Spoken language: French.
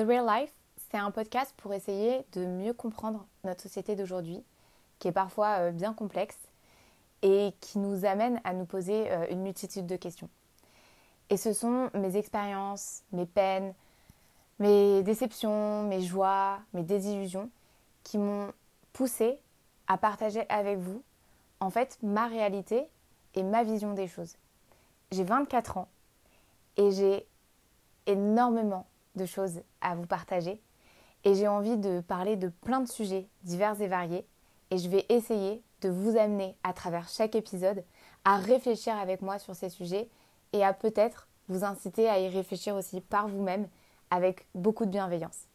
The Real Life, c'est un podcast pour essayer de mieux comprendre notre société d'aujourd'hui, qui est parfois euh, bien complexe et qui nous amène à nous poser euh, une multitude de questions. Et ce sont mes expériences, mes peines, mes déceptions, mes joies, mes désillusions qui m'ont poussé à partager avec vous en fait ma réalité et ma vision des choses. J'ai 24 ans et j'ai énormément de choses à vous partager et j'ai envie de parler de plein de sujets divers et variés et je vais essayer de vous amener à travers chaque épisode à réfléchir avec moi sur ces sujets et à peut-être vous inciter à y réfléchir aussi par vous-même avec beaucoup de bienveillance.